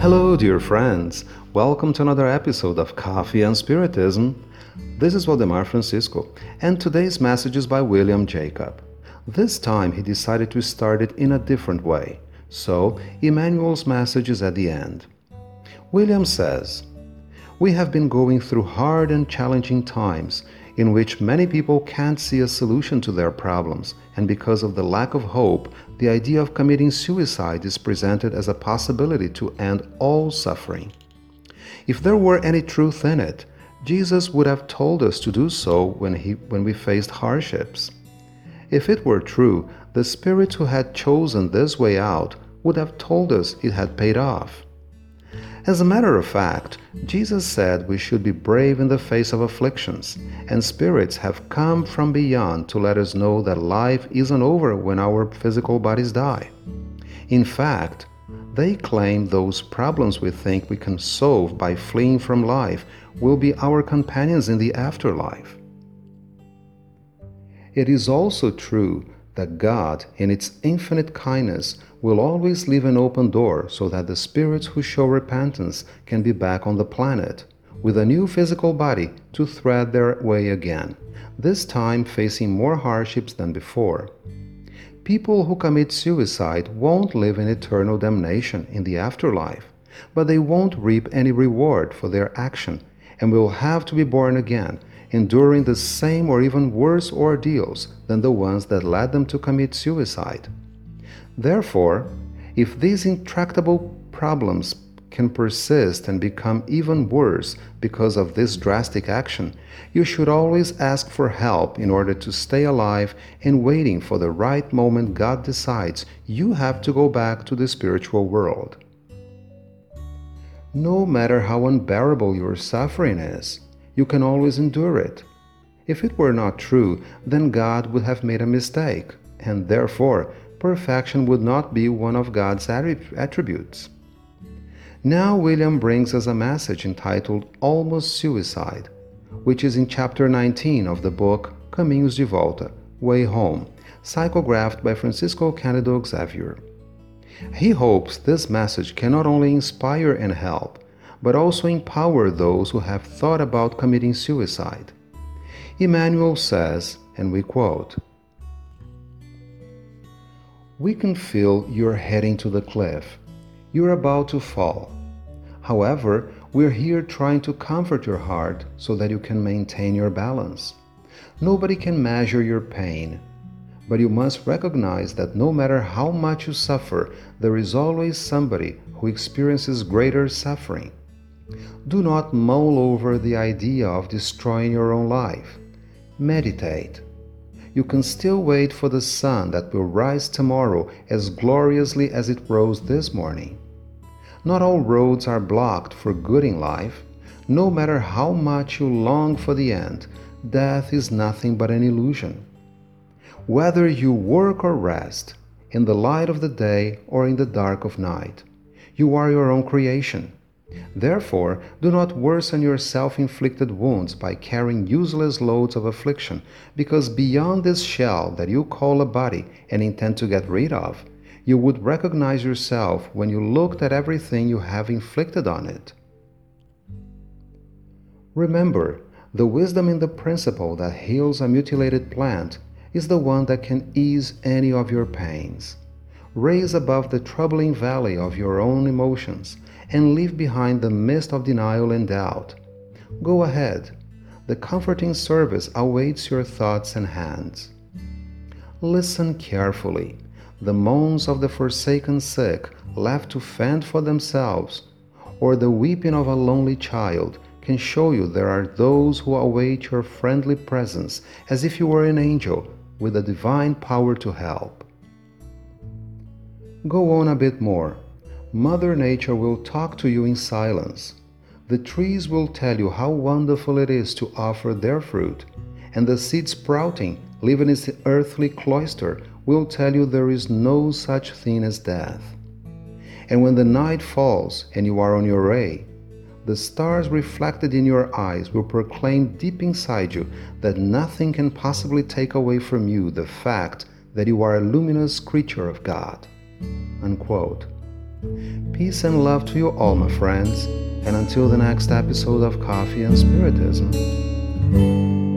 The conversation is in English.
Hello, dear friends. Welcome to another episode of Coffee and Spiritism. This is Waldemar Francisco, and today's message is by William Jacob. This time he decided to start it in a different way, so Emmanuel's message is at the end. William says, We have been going through hard and challenging times in which many people can't see a solution to their problems, and because of the lack of hope, the idea of committing suicide is presented as a possibility to end all suffering. If there were any truth in it, Jesus would have told us to do so when, he, when we faced hardships. If it were true, the Spirit who had chosen this way out would have told us it had paid off. As a matter of fact, Jesus said we should be brave in the face of afflictions, and spirits have come from beyond to let us know that life isn't over when our physical bodies die. In fact, they claim those problems we think we can solve by fleeing from life will be our companions in the afterlife. It is also true that God, in its infinite kindness, will always leave an open door so that the spirits who show repentance can be back on the planet with a new physical body to thread their way again, this time facing more hardships than before. People who commit suicide won't live in eternal damnation in the afterlife, but they won't reap any reward for their action and will have to be born again, enduring the same or even worse ordeals than the ones that led them to commit suicide. Therefore, if these intractable problems can persist and become even worse because of this drastic action, you should always ask for help in order to stay alive and waiting for the right moment God decides you have to go back to the spiritual world. No matter how unbearable your suffering is, you can always endure it. If it were not true, then God would have made a mistake, and therefore perfection would not be one of God's attributes. Now, William brings us a message entitled Almost Suicide, which is in chapter 19 of the book Caminhos de Volta Way Home, psychographed by Francisco Cândido Xavier. He hopes this message can not only inspire and help, but also empower those who have thought about committing suicide. Emmanuel says, and we quote, we can feel you're heading to the cliff. You're about to fall. However, we're here trying to comfort your heart so that you can maintain your balance. Nobody can measure your pain, but you must recognize that no matter how much you suffer, there is always somebody who experiences greater suffering. Do not mull over the idea of destroying your own life. Meditate you can still wait for the sun that will rise tomorrow as gloriously as it rose this morning. Not all roads are blocked for good in life. No matter how much you long for the end, death is nothing but an illusion. Whether you work or rest, in the light of the day or in the dark of night, you are your own creation. Therefore, do not worsen your self inflicted wounds by carrying useless loads of affliction, because beyond this shell that you call a body and intend to get rid of, you would recognize yourself when you looked at everything you have inflicted on it. Remember, the wisdom in the principle that heals a mutilated plant is the one that can ease any of your pains. Raise above the troubling valley of your own emotions and leave behind the mist of denial and doubt. Go ahead. The comforting service awaits your thoughts and hands. Listen carefully. The moans of the forsaken sick, left to fend for themselves, or the weeping of a lonely child, can show you there are those who await your friendly presence as if you were an angel with a divine power to help. Go on a bit more. Mother Nature will talk to you in silence. The trees will tell you how wonderful it is to offer their fruit, and the seed sprouting, living in its earthly cloister, will tell you there is no such thing as death. And when the night falls and you are on your way, the stars reflected in your eyes will proclaim deep inside you that nothing can possibly take away from you the fact that you are a luminous creature of God. Unquote. Peace and love to you all, my friends, and until the next episode of Coffee and Spiritism.